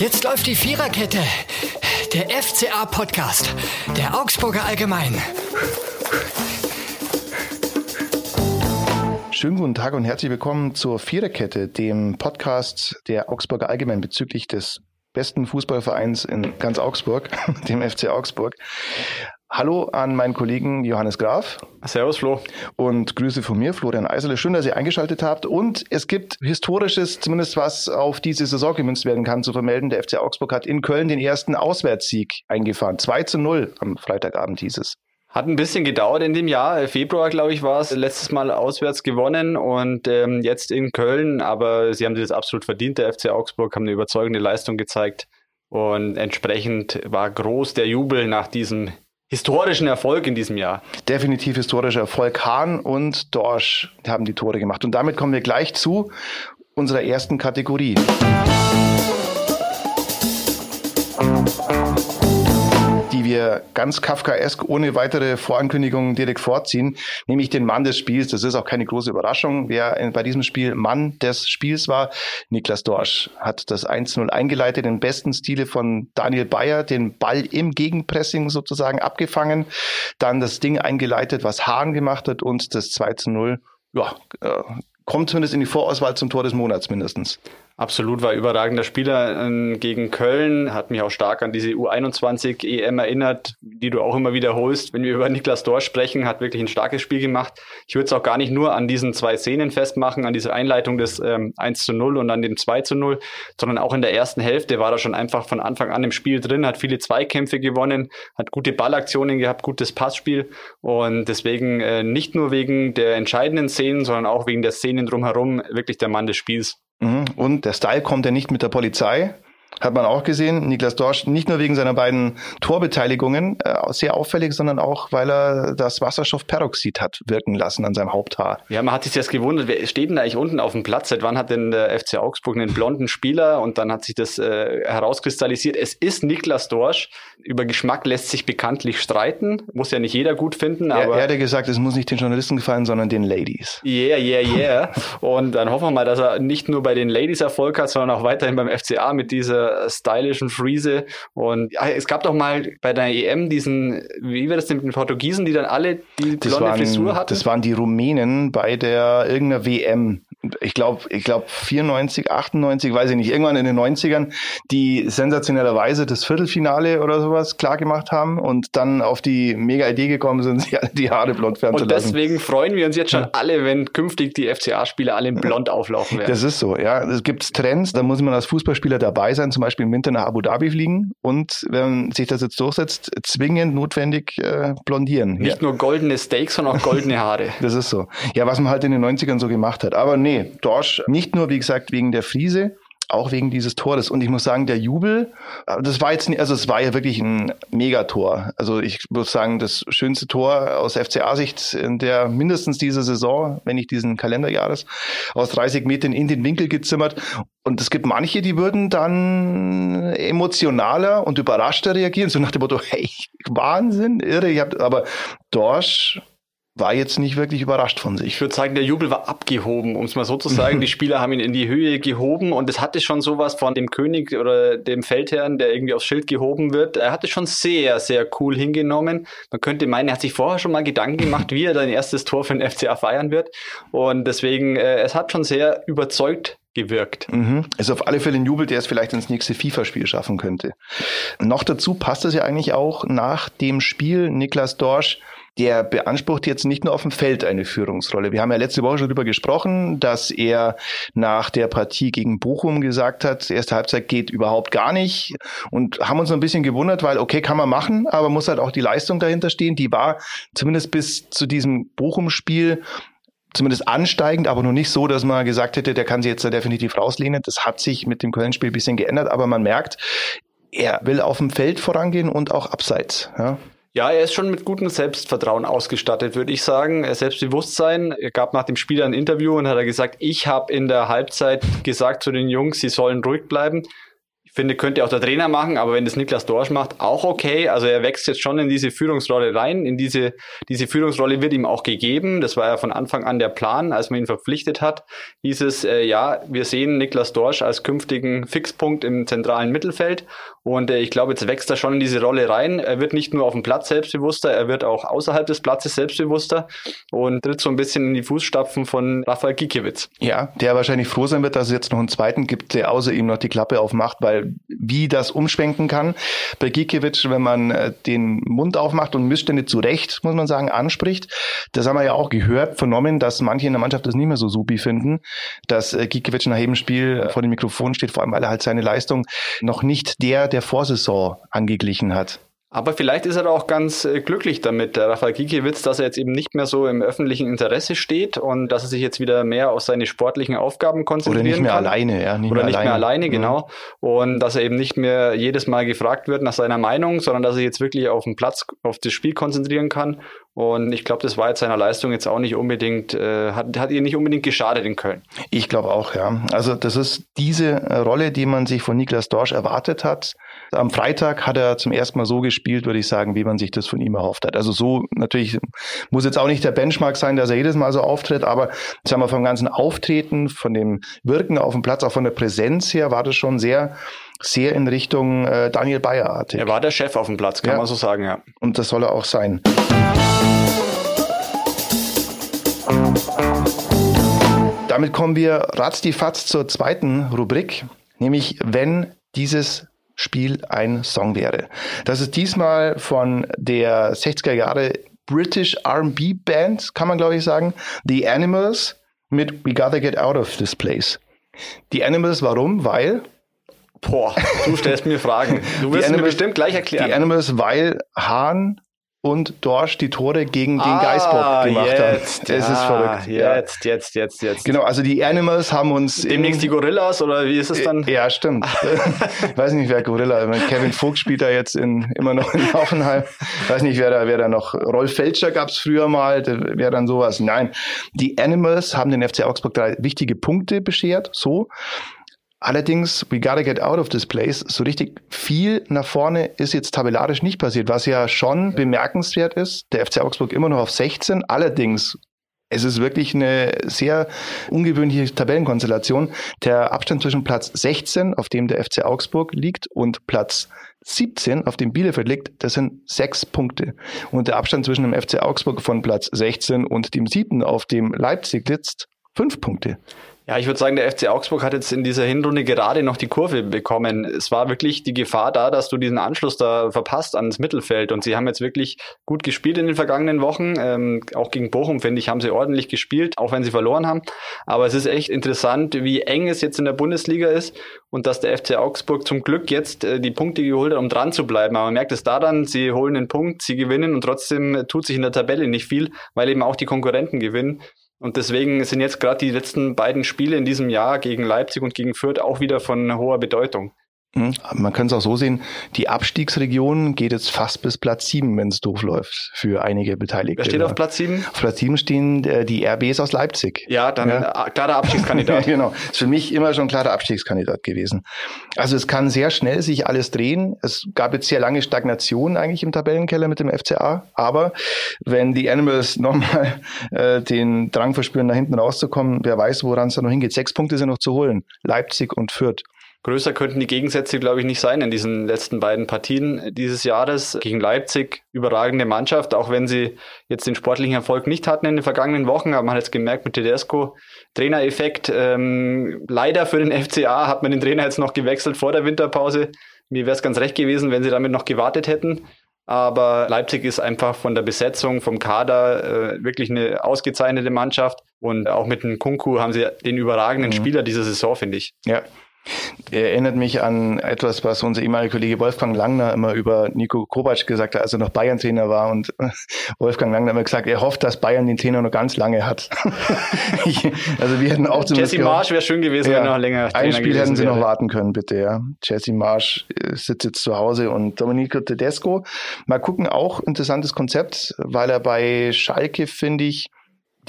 Jetzt läuft die Viererkette. Der FCA-Podcast. Der Augsburger Allgemein. Schönen guten Tag und herzlich willkommen zur Viererkette, dem Podcast der Augsburger Allgemein bezüglich des besten Fußballvereins in ganz Augsburg, dem FC Augsburg. Hallo an meinen Kollegen Johannes Graf. Servus, Flo. Und Grüße von mir, Florian Eiserle. Schön, dass ihr eingeschaltet habt. Und es gibt Historisches, zumindest was auf diese Saison gemünzt werden kann, zu vermelden. Der FC Augsburg hat in Köln den ersten Auswärtssieg eingefahren. 2 zu 0 am Freitagabend hieß es. Hat ein bisschen gedauert in dem Jahr. Februar, glaube ich, war es. Letztes Mal auswärts gewonnen und ähm, jetzt in Köln. Aber sie haben das absolut verdient. Der FC Augsburg haben eine überzeugende Leistung gezeigt. Und entsprechend war groß der Jubel nach diesem historischen Erfolg in diesem Jahr. Definitiv historischer Erfolg. Hahn und Dorsch haben die Tore gemacht. Und damit kommen wir gleich zu unserer ersten Kategorie. Wir ganz kafkaesk ohne weitere Vorankündigung direkt vorziehen, nämlich den Mann des Spiels. Das ist auch keine große Überraschung. Wer bei diesem Spiel Mann des Spiels war, Niklas Dorsch, hat das 1-0 eingeleitet, im besten Stile von Daniel Bayer, den Ball im Gegenpressing sozusagen abgefangen, dann das Ding eingeleitet, was Hahn gemacht hat und das 2-0 ja, äh, kommt zumindest in die Vorauswahl zum Tor des Monats mindestens. Absolut, war überragender Spieler äh, gegen Köln, hat mich auch stark an diese U21 EM erinnert, die du auch immer wiederholst. Wenn wir über Niklas Dorsch sprechen, hat wirklich ein starkes Spiel gemacht. Ich würde es auch gar nicht nur an diesen zwei Szenen festmachen, an dieser Einleitung des ähm, 1 zu 0 und an dem 2 zu 0, sondern auch in der ersten Hälfte war er schon einfach von Anfang an im Spiel drin, hat viele Zweikämpfe gewonnen, hat gute Ballaktionen gehabt, gutes Passspiel und deswegen äh, nicht nur wegen der entscheidenden Szenen, sondern auch wegen der Szenen drumherum wirklich der Mann des Spiels. Mhm. Und der Style kommt ja nicht mit der Polizei, hat man auch gesehen. Niklas Dorsch nicht nur wegen seiner beiden Torbeteiligungen äh, sehr auffällig, sondern auch, weil er das Wasserstoffperoxid hat wirken lassen an seinem Haupthaar. Ja, man hat sich jetzt gewundert, wer steht denn da eigentlich unten auf dem Platz? Seit wann hat denn der FC Augsburg einen blonden Spieler? Und dann hat sich das äh, herauskristallisiert. Es ist Niklas Dorsch. Über Geschmack lässt sich bekanntlich streiten. Muss ja nicht jeder gut finden. Aber er, er hat gesagt, es muss nicht den Journalisten gefallen, sondern den Ladies. Yeah, yeah, yeah. Und dann hoffen wir mal, dass er nicht nur bei den Ladies Erfolg hat, sondern auch weiterhin beim FCA mit dieser stylischen Friese. Und ja, es gab doch mal bei der EM diesen, wie war das denn mit den Portugiesen, die dann alle die das blonde waren, Frisur hatten? Das waren die Rumänen bei der irgendeiner WM. Ich glaube, ich glaube 94, 98, weiß ich nicht, irgendwann in den 90ern, die sensationellerweise das Viertelfinale oder sowas klar gemacht haben und dann auf die mega Idee gekommen sind, sich alle die Haare blond färben zu lassen. Und deswegen freuen wir uns jetzt schon alle, wenn künftig die FCA-Spieler alle in blond auflaufen werden. Das ist so, ja. Es gibt Trends, da muss man als Fußballspieler dabei sein, zum Beispiel im Winter nach Abu Dhabi fliegen und wenn sich das jetzt durchsetzt, zwingend notwendig äh, blondieren. Nicht ja. nur goldene Steaks, sondern auch goldene Haare. das ist so. Ja, was man halt in den 90ern so gemacht hat. Aber nee, Dorsch nicht nur, wie gesagt, wegen der Friese, auch wegen dieses Tores. Und ich muss sagen, der Jubel, äh, das war jetzt nicht, also es war ja wirklich ein Megator. Also ich muss sagen, das schönste Tor aus FCA-Sicht in der mindestens dieser Saison, wenn nicht diesen Kalenderjahres, aus 30 Metern in den Winkel gezimmert. Und es gibt manche, die würden dann emotionaler und überraschter reagieren, so nach dem Motto, hey, Wahnsinn, irre. Ich hab, aber Dorsch war jetzt nicht wirklich überrascht von sich. Ich würde sagen, der Jubel war abgehoben, um es mal so zu sagen. die Spieler haben ihn in die Höhe gehoben und es hatte schon sowas von dem König oder dem Feldherrn, der irgendwie aufs Schild gehoben wird. Er hatte schon sehr, sehr cool hingenommen. Man könnte meinen, er hat sich vorher schon mal Gedanken gemacht, wie er sein erstes Tor für den FCA feiern wird. Und deswegen, äh, es hat schon sehr überzeugt gewirkt. Mhm. Ist auf alle Fälle ein Jubel, der es vielleicht ins nächste FIFA-Spiel schaffen könnte. Noch dazu passt es ja eigentlich auch nach dem Spiel Niklas Dorsch der beansprucht jetzt nicht nur auf dem Feld eine Führungsrolle. Wir haben ja letzte Woche schon darüber gesprochen, dass er nach der Partie gegen Bochum gesagt hat, erste Halbzeit geht überhaupt gar nicht und haben uns ein bisschen gewundert, weil okay, kann man machen, aber muss halt auch die Leistung dahinter stehen. Die war zumindest bis zu diesem Bochum-Spiel zumindest ansteigend, aber noch nicht so, dass man gesagt hätte, der kann sich jetzt da definitiv rauslehnen. Das hat sich mit dem Köln-Spiel ein bisschen geändert, aber man merkt, er will auf dem Feld vorangehen und auch abseits. Ja. Ja, er ist schon mit gutem Selbstvertrauen ausgestattet, würde ich sagen. Selbstbewusstsein. Er gab nach dem Spiel ein Interview und hat er gesagt, ich habe in der Halbzeit gesagt zu den Jungs, sie sollen ruhig bleiben finde, könnte auch der Trainer machen, aber wenn das Niklas Dorsch macht, auch okay. Also er wächst jetzt schon in diese Führungsrolle rein. In diese, diese Führungsrolle wird ihm auch gegeben. Das war ja von Anfang an der Plan, als man ihn verpflichtet hat. Hieß es, äh, ja, wir sehen Niklas Dorsch als künftigen Fixpunkt im zentralen Mittelfeld. Und äh, ich glaube, jetzt wächst er schon in diese Rolle rein. Er wird nicht nur auf dem Platz selbstbewusster, er wird auch außerhalb des Platzes selbstbewusster und tritt so ein bisschen in die Fußstapfen von Rafael Gikiewicz. Ja, der wahrscheinlich froh sein wird, dass es jetzt noch einen zweiten gibt, der außer ihm noch die Klappe aufmacht, weil wie das umschwenken kann bei Gikiewicz, wenn man äh, den Mund aufmacht und Missstände zu Recht, muss man sagen, anspricht. Das haben wir ja auch gehört, vernommen, dass manche in der Mannschaft das nicht mehr so supi finden, dass äh, Gikiewicz nach jedem Spiel vor dem Mikrofon steht, vor allem weil er halt seine Leistung noch nicht der der Vorsaison angeglichen hat. Aber vielleicht ist er auch ganz äh, glücklich damit, der Rafael Gikiewicz, dass er jetzt eben nicht mehr so im öffentlichen Interesse steht und dass er sich jetzt wieder mehr auf seine sportlichen Aufgaben konzentrieren kann. Oder nicht mehr kann. alleine, ja. Nicht Oder mehr nicht alleine. mehr alleine, mhm. genau. Und dass er eben nicht mehr jedes Mal gefragt wird nach seiner Meinung, sondern dass er jetzt wirklich auf den Platz, auf das Spiel konzentrieren kann. Und ich glaube, das war jetzt seiner Leistung jetzt auch nicht unbedingt, äh, hat, hat ihr nicht unbedingt geschadet in Köln. Ich glaube auch, ja. Also das ist diese Rolle, die man sich von Niklas Dorsch erwartet hat am Freitag hat er zum ersten Mal so gespielt, würde ich sagen, wie man sich das von ihm erhofft hat. Also so natürlich muss jetzt auch nicht der Benchmark sein, dass er jedes Mal so auftritt, aber sagen wir vom ganzen Auftreten, von dem Wirken auf dem Platz, auch von der Präsenz her, war das schon sehr sehr in Richtung äh, Daniel Bayerartig. Er war der Chef auf dem Platz, kann ja. man so sagen, ja. Und das soll er auch sein. Damit kommen wir ratzdifatz zur zweiten Rubrik, nämlich wenn dieses Spiel ein Song wäre. Das ist diesmal von der 60er Jahre British R&B Band, kann man glaube ich sagen, The Animals mit We Gotta Get Out of This Place. Die Animals, warum? Weil Boah, du stellst mir Fragen. Du wirst mir bestimmt gleich erklären. Die Animals, weil Hahn und Dorsch die Tore gegen den ah, Geisbock gemacht jetzt, haben. Es ja, ist verrückt. Jetzt, jetzt, jetzt, jetzt. Genau, also die Animals haben uns. Demnächst die Gorillas oder wie ist es dann? Ja, stimmt. ich weiß nicht, wer Gorilla. Kevin Vogt spielt da jetzt in, immer noch in Hoffenheim. Ich weiß nicht, wer da, wer da noch. Rolf Felscher gab es früher mal, wer dann sowas. Nein, die Animals haben den FC Augsburg drei wichtige Punkte beschert. So. Allerdings, we gotta get out of this place. So richtig viel nach vorne ist jetzt tabellarisch nicht passiert, was ja schon bemerkenswert ist. Der FC Augsburg immer noch auf 16. Allerdings, es ist wirklich eine sehr ungewöhnliche Tabellenkonstellation. Der Abstand zwischen Platz 16, auf dem der FC Augsburg liegt, und Platz 17, auf dem Bielefeld liegt, das sind sechs Punkte. Und der Abstand zwischen dem FC Augsburg von Platz 16 und dem siebten, auf dem Leipzig liegt, fünf Punkte. Ja, ich würde sagen, der FC Augsburg hat jetzt in dieser Hinrunde gerade noch die Kurve bekommen. Es war wirklich die Gefahr da, dass du diesen Anschluss da verpasst ans Mittelfeld. Und sie haben jetzt wirklich gut gespielt in den vergangenen Wochen. Ähm, auch gegen Bochum, finde ich, haben sie ordentlich gespielt, auch wenn sie verloren haben. Aber es ist echt interessant, wie eng es jetzt in der Bundesliga ist und dass der FC Augsburg zum Glück jetzt äh, die Punkte geholt hat, um dran zu bleiben. Aber man merkt es daran, sie holen den Punkt, sie gewinnen und trotzdem tut sich in der Tabelle nicht viel, weil eben auch die Konkurrenten gewinnen. Und deswegen sind jetzt gerade die letzten beiden Spiele in diesem Jahr gegen Leipzig und gegen Fürth auch wieder von hoher Bedeutung. Mhm. Man kann es auch so sehen, die Abstiegsregion geht jetzt fast bis Platz sieben, wenn es doof läuft, für einige Beteiligte. Wer steht auf Platz sieben? Auf Platz sieben stehen äh, die RBs aus Leipzig. Ja, dann ja. Äh, klarer Abstiegskandidat. genau, ist für mich immer schon klarer Abstiegskandidat gewesen. Also es kann sehr schnell sich alles drehen. Es gab jetzt sehr lange Stagnation eigentlich im Tabellenkeller mit dem FCA, aber wenn die Animals nochmal äh, den Drang verspüren, nach hinten rauszukommen, wer weiß, woran es da noch hingeht. Sechs Punkte sind noch zu holen. Leipzig und Fürth. Größer könnten die Gegensätze, glaube ich, nicht sein in diesen letzten beiden Partien dieses Jahres. Gegen Leipzig überragende Mannschaft, auch wenn sie jetzt den sportlichen Erfolg nicht hatten in den vergangenen Wochen. Aber man hat jetzt gemerkt mit Tedesco, Trainereffekt. Ähm, leider für den FCA hat man den Trainer jetzt noch gewechselt vor der Winterpause. Mir wäre es ganz recht gewesen, wenn sie damit noch gewartet hätten. Aber Leipzig ist einfach von der Besetzung, vom Kader äh, wirklich eine ausgezeichnete Mannschaft. Und auch mit dem Kunku haben sie den überragenden mhm. Spieler dieser Saison, finde ich. Ja, Erinnert mich an etwas, was unser ehemaliger Kollege Wolfgang Langner immer über Nico Kovac gesagt hat, als er noch Bayern-Trainer war. Und Wolfgang Langner hat immer gesagt, er hofft, dass Bayern den Trainer noch ganz lange hat. also wir hätten auch zumindest Jesse Marsch wäre schön gewesen, ja, wenn er noch länger Trainer Ein Spiel hätten sie wäre. noch warten können, bitte. Ja. Jesse Marsch äh, sitzt jetzt zu Hause und Domenico Tedesco. Mal gucken, auch interessantes Konzept, weil er bei Schalke, finde ich,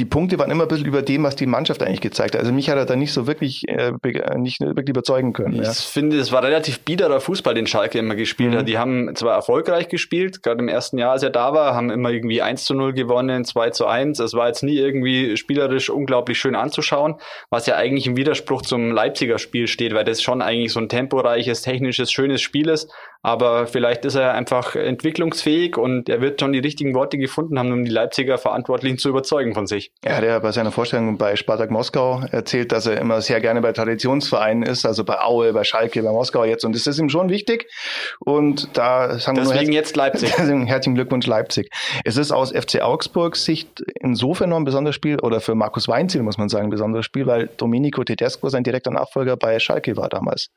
die Punkte waren immer ein bisschen über dem, was die Mannschaft eigentlich gezeigt hat. Also mich hat er da nicht so wirklich, äh, nicht wirklich überzeugen können. Ich ja. finde, es war relativ biederer Fußball, den Schalke immer gespielt mhm. hat. Die haben zwar erfolgreich gespielt, gerade im ersten Jahr, als er da war, haben immer irgendwie 1 zu 0 gewonnen, 2 zu 1. Es war jetzt nie irgendwie spielerisch unglaublich schön anzuschauen, was ja eigentlich im Widerspruch zum Leipziger Spiel steht, weil das schon eigentlich so ein temporeiches, technisches, schönes Spiel ist. Aber vielleicht ist er einfach entwicklungsfähig und er wird schon die richtigen Worte gefunden haben, um die Leipziger Verantwortlichen zu überzeugen von sich. Er hat ja bei seiner Vorstellung bei Spartak Moskau erzählt, dass er immer sehr gerne bei Traditionsvereinen ist, also bei Aue, bei Schalke, bei Moskau jetzt. Und das ist ihm schon wichtig. Und da sagen wir Deswegen jetzt Leipzig. Herzlichen Glückwunsch Leipzig. Es ist aus FC Augsburgs Sicht insofern noch ein besonderes Spiel oder für Markus Weinziel muss man sagen ein besonderes Spiel, weil Domenico Tedesco sein direkter Nachfolger bei Schalke war damals.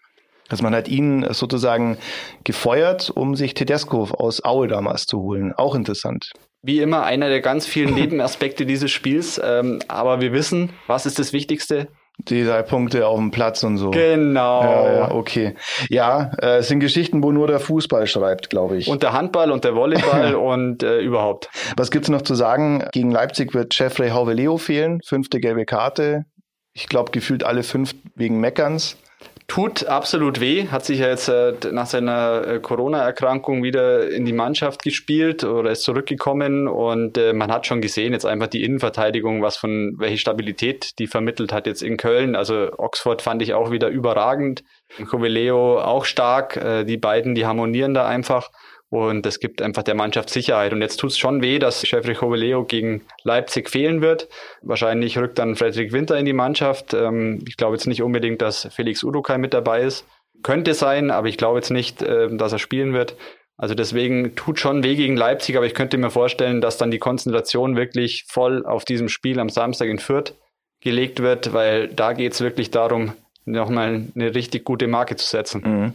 Also man hat ihn sozusagen gefeuert, um sich Tedesco aus Aue damals zu holen. Auch interessant. Wie immer einer der ganz vielen Nebenaspekte dieses Spiels. Ähm, aber wir wissen, was ist das Wichtigste? Die drei Punkte auf dem Platz und so. Genau. Ja, ja okay. Ja, äh, es sind Geschichten, wo nur der Fußball schreibt, glaube ich. Und der Handball und der Volleyball und äh, überhaupt. Was gibt's noch zu sagen? Gegen Leipzig wird Jeffrey Hauveleo fehlen. Fünfte gelbe Karte. Ich glaube, gefühlt alle fünf wegen Meckerns. Tut absolut weh, hat sich ja jetzt äh, nach seiner äh, Corona-Erkrankung wieder in die Mannschaft gespielt oder ist zurückgekommen und äh, man hat schon gesehen, jetzt einfach die Innenverteidigung, was von welche Stabilität die vermittelt hat jetzt in Köln. Also Oxford fand ich auch wieder überragend. Covileo auch stark. Äh, die beiden, die harmonieren da einfach. Und es gibt einfach der Mannschaft Sicherheit. Und jetzt tut es schon weh, dass Jeffrey Coveleo gegen Leipzig fehlen wird. Wahrscheinlich rückt dann Frederik Winter in die Mannschaft. Ähm, ich glaube jetzt nicht unbedingt, dass Felix Udokai mit dabei ist. Könnte sein, aber ich glaube jetzt nicht, äh, dass er spielen wird. Also deswegen tut schon weh gegen Leipzig, aber ich könnte mir vorstellen, dass dann die Konzentration wirklich voll auf diesem Spiel am Samstag in Fürth gelegt wird, weil da geht es wirklich darum, nochmal eine richtig gute Marke zu setzen. Mhm.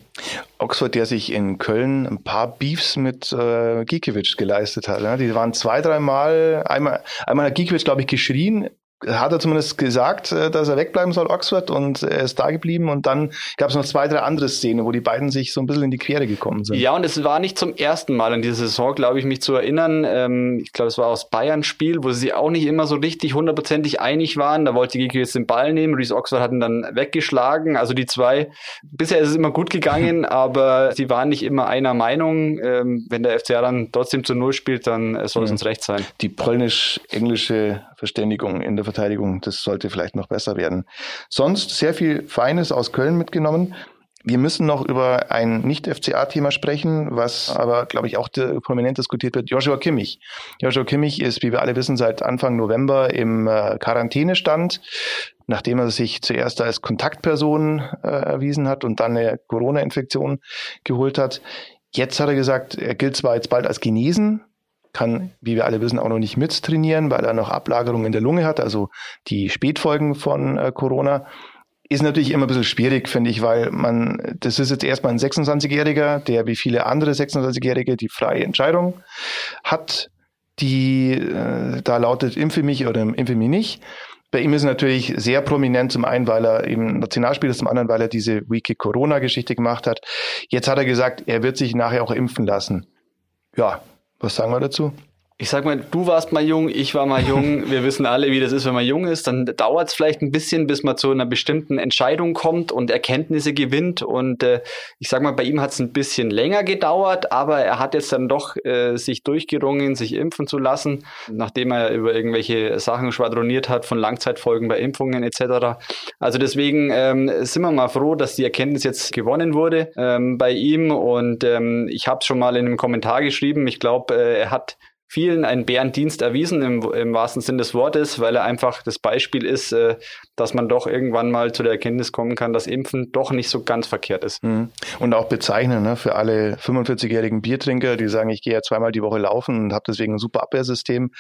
Oxford, der sich in Köln ein paar Beefs mit äh, Gikiewicz geleistet hat. Ne? Die waren zwei, dreimal, einmal, einmal hat Gikiewicz, glaube ich, geschrien hat er zumindest gesagt, äh, dass er wegbleiben soll, Oxford, und er ist da geblieben. Und dann gab es noch zwei, drei andere Szenen, wo die beiden sich so ein bisschen in die Quere gekommen sind. Ja, und es war nicht zum ersten Mal in dieser Saison, glaube ich, mich zu erinnern. Ähm, ich glaube, es war aus Bayern-Spiel, wo sie auch nicht immer so richtig hundertprozentig einig waren. Da wollte Gigi jetzt den Ball nehmen, Reese Oxford hat ihn dann weggeschlagen. Also die zwei, bisher ist es immer gut gegangen, aber sie waren nicht immer einer Meinung. Ähm, wenn der FCA dann trotzdem zu Null spielt, dann soll es ja. uns recht sein. Die polnisch-englische Verständigung in der Verteidigung. Das sollte vielleicht noch besser werden. Sonst sehr viel Feines aus Köln mitgenommen. Wir müssen noch über ein Nicht-FCA-Thema sprechen, was aber, glaube ich, auch prominent diskutiert wird. Joshua Kimmich. Joshua Kimmich ist, wie wir alle wissen, seit Anfang November im äh, Quarantänestand, nachdem er sich zuerst als Kontaktperson äh, erwiesen hat und dann eine Corona-Infektion geholt hat. Jetzt hat er gesagt, er gilt zwar jetzt bald als genesen, kann, wie wir alle wissen, auch noch nicht mittrainieren, weil er noch Ablagerungen in der Lunge hat, also die Spätfolgen von äh, Corona. Ist natürlich immer ein bisschen schwierig, finde ich, weil man, das ist jetzt erstmal ein 26-Jähriger, der wie viele andere 26-Jährige die freie Entscheidung hat, die äh, da lautet, impfe mich oder impfe mich nicht. Bei ihm ist natürlich sehr prominent, zum einen, weil er eben Nationalspieler ist, zum anderen, weil er diese Wiki Corona-Geschichte gemacht hat. Jetzt hat er gesagt, er wird sich nachher auch impfen lassen. Ja, was sagen wir dazu? Ich sag mal, du warst mal jung, ich war mal jung. Wir wissen alle, wie das ist, wenn man jung ist. Dann dauert es vielleicht ein bisschen, bis man zu einer bestimmten Entscheidung kommt und Erkenntnisse gewinnt. Und äh, ich sag mal, bei ihm hat es ein bisschen länger gedauert, aber er hat jetzt dann doch äh, sich durchgerungen, sich impfen zu lassen, nachdem er über irgendwelche Sachen schwadroniert hat von Langzeitfolgen bei Impfungen etc. Also deswegen ähm, sind wir mal froh, dass die Erkenntnis jetzt gewonnen wurde ähm, bei ihm. Und ähm, ich habe es schon mal in einem Kommentar geschrieben. Ich glaube, äh, er hat vielen einen Bärendienst erwiesen im, im wahrsten Sinn des Wortes, weil er einfach das Beispiel ist, äh, dass man doch irgendwann mal zu der Erkenntnis kommen kann, dass Impfen doch nicht so ganz verkehrt ist. Mhm. Und auch bezeichnen ne, für alle 45-jährigen Biertrinker, die sagen, ich gehe ja zweimal die Woche laufen und habe deswegen ein super Abwehrsystem.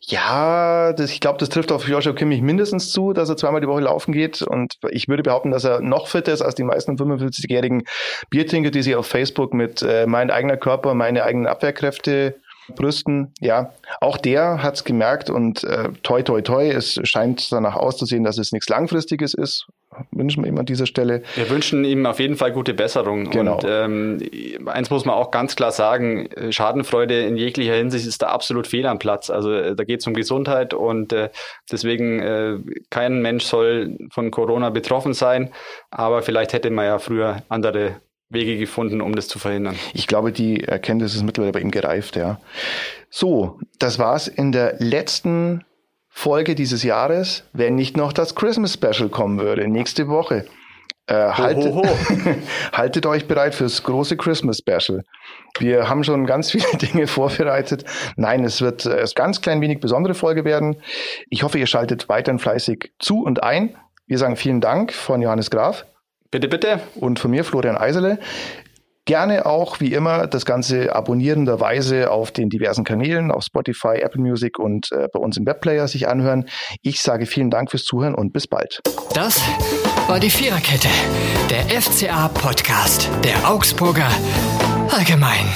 Ja, das, ich glaube, das trifft auf Joshua Kimmich mindestens zu, dass er zweimal die Woche laufen geht. Und ich würde behaupten, dass er noch fitter ist als die meisten 45-jährigen Biertrinker, die sich auf Facebook mit äh, mein eigener Körper, meine eigenen Abwehrkräfte brüsten. Ja, auch der hat es gemerkt und äh, toi toi toi, es scheint danach auszusehen, dass es nichts Langfristiges ist. wünschen wir ihm an dieser Stelle. Wir wünschen ihm auf jeden Fall gute Besserung. Genau. Und ähm, eins muss man auch ganz klar sagen, Schadenfreude in jeglicher Hinsicht ist da absolut fehl am Platz. Also äh, da geht es um Gesundheit und äh, deswegen äh, kein Mensch soll von Corona betroffen sein. Aber vielleicht hätte man ja früher andere Wege gefunden, um das zu verhindern. Ich glaube, die Erkenntnis ist mittlerweile bei ihm gereift, ja. So, das war's in der letzten Folge dieses Jahres, wenn nicht noch das Christmas Special kommen würde, nächste Woche. Äh, haltet, ho, ho, ho. haltet euch bereit fürs große Christmas Special. Wir haben schon ganz viele Dinge vorbereitet. Nein, es wird äh, es ganz klein wenig besondere Folge werden. Ich hoffe, ihr schaltet weiterhin fleißig zu und ein. Wir sagen vielen Dank von Johannes Graf. Bitte, bitte. Und von mir, Florian Eisele. Gerne auch, wie immer, das Ganze abonnierenderweise auf den diversen Kanälen, auf Spotify, Apple Music und äh, bei uns im Webplayer sich anhören. Ich sage vielen Dank fürs Zuhören und bis bald. Das war die Viererkette, der FCA-Podcast der Augsburger Allgemein.